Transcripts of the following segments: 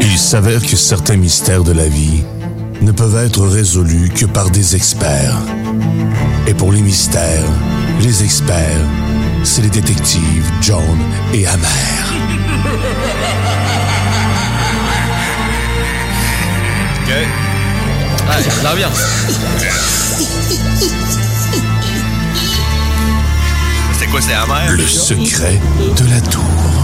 Il s'avère que certains mystères de la vie ne peuvent être résolus que par des experts. Et pour les mystères, les experts, c'est les détectives John et Amer. OK. Allez, l'ambiance. C'est quoi, c'est amer? Le secret de la tour.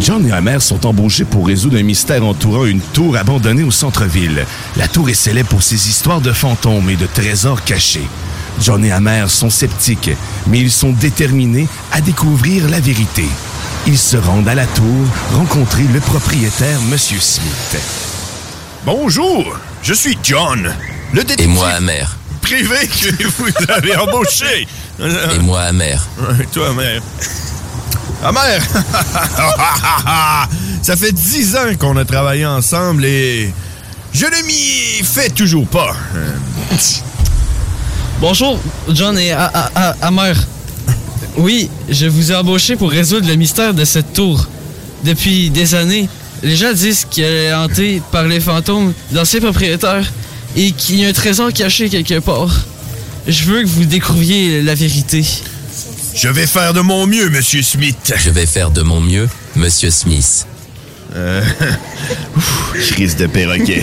John et Amer sont embauchés pour résoudre un mystère entourant une tour abandonnée au centre-ville. La tour est célèbre pour ses histoires de fantômes et de trésors cachés. John et Amer sont sceptiques, mais ils sont déterminés à découvrir la vérité. Ils se rendent à la tour rencontrer le propriétaire, M. Smith. Bonjour, je suis John, le détective Et moi, amer. privé que vous avez embauché. Et moi, amer. Et toi, mère. Ah, mère! Ça fait dix ans qu'on a travaillé ensemble et je ne m'y fais toujours pas. Bonjour, John et A- A- A- Amer. Oui, je vous ai embauché pour résoudre le mystère de cette tour. Depuis des années, les gens disent qu'elle est hantée par les fantômes d'anciens propriétaires et qu'il y a un trésor caché quelque part. Je veux que vous découvriez la vérité. Je vais faire de mon mieux, Monsieur Smith. Je vais faire de mon mieux, Monsieur Smith. Euh... Crise de perroquet.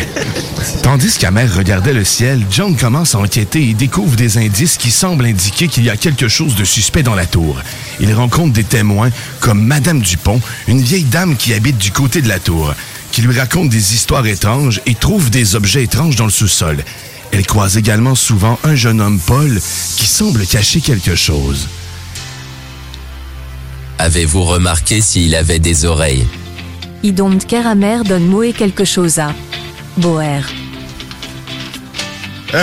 Tandis qu'Amer regardait le ciel, John commence à enquêter et découvre des indices qui semblent indiquer qu'il y a quelque chose de suspect dans la tour. Il rencontre des témoins comme Madame Dupont, une vieille dame qui habite du côté de la tour, qui lui raconte des histoires étranges et trouve des objets étranges dans le sous-sol. Elle croise également souvent un jeune homme, Paul, qui semble cacher quelque chose. Avez-vous remarqué s'il avait des oreilles? Idom Keramer donne Moé quelque chose à Boer.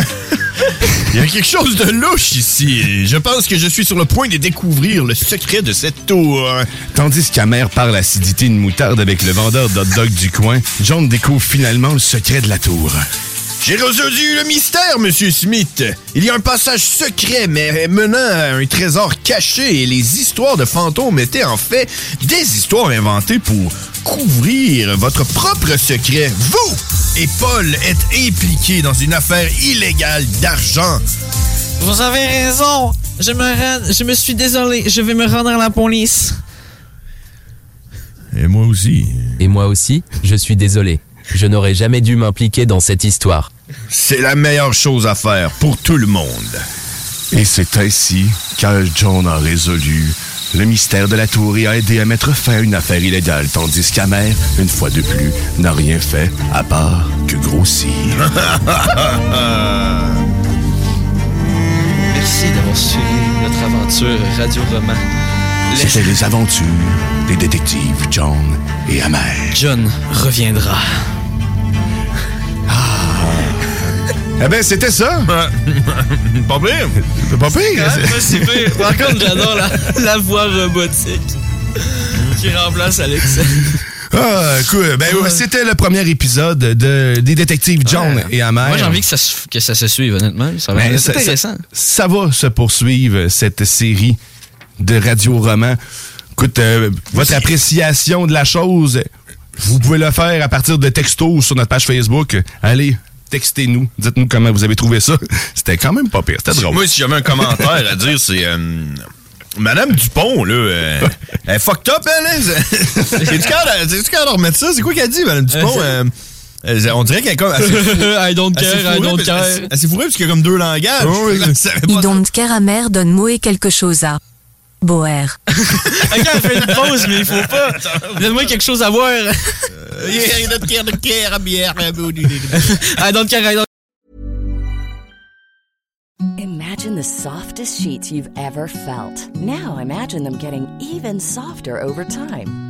Il y a quelque chose de louche ici. Je pense que je suis sur le point de découvrir le secret de cette tour. Tandis qu'Amer parle acidité une moutarde avec le vendeur d'hot dog du coin, John découvre finalement le secret de la tour. J'ai résolu le mystère, Monsieur Smith. Il y a un passage secret, mais menant à un trésor caché, et les histoires de fantômes étaient en fait des histoires inventées pour couvrir votre propre secret. Vous et Paul êtes impliqués dans une affaire illégale d'argent. Vous avez raison. Je me, rends- je me suis désolé. Je vais me rendre à la police. Et moi aussi. Et moi aussi, je suis désolé. Je n'aurais jamais dû m'impliquer dans cette histoire. C'est la meilleure chose à faire pour tout le monde. Et c'est ainsi qu'Al John a résolu le mystère de la tour et a aidé à mettre fin à une affaire illégale, tandis qu'Amer, une fois de plus, n'a rien fait à part que grossir. Merci d'avoir suivi notre aventure Radio Roman. C'était les aventures des détectives John et Amer. John reviendra. Eh ben, c'était ça! pas pire! C'est pas pire! Ah, pas si pire. Par contre, j'adore la, la voix robotique qui remplace Alexa. Ah, cool. Ben, ouais, c'était le premier épisode de, des détectives John Ouais. et Amer. Moi, j'ai envie que ça, se- que ça se suive, honnêtement. Ça va Ben, être ça- intéressant. Ça, ça va se poursuivre, cette série de radio-romans. Écoute, euh, votre appréciation de la chose, vous pouvez le faire à partir de textos sur notre page Facebook. Allez, textez-nous. Dites-nous comment vous avez trouvé ça. C'était quand même pas pire. C'était drôle. Moi, si j'avais un commentaire à dire, c'est... euh, Madame Dupont, là, euh, elle est fucked up, elle, hein? C'est-tu capable de- remettre ça? C'est quoi qu'elle dit, Madame Dupont? Euh, euh, on dirait qu'elle est comme. I don't care, I fourrée, don't parce- care. Elle s'est fourrée parce qu'il y a comme deux langages. I don't care amer donne Moé quelque chose à. Boer. Ok, elle fait une pause, mais il faut pas. Donne-moi quelque chose à boire. I don't care, don't care, bière, I don't care, I don't Imagine the softest sheets you've ever felt. Now imagine them getting even softer over time.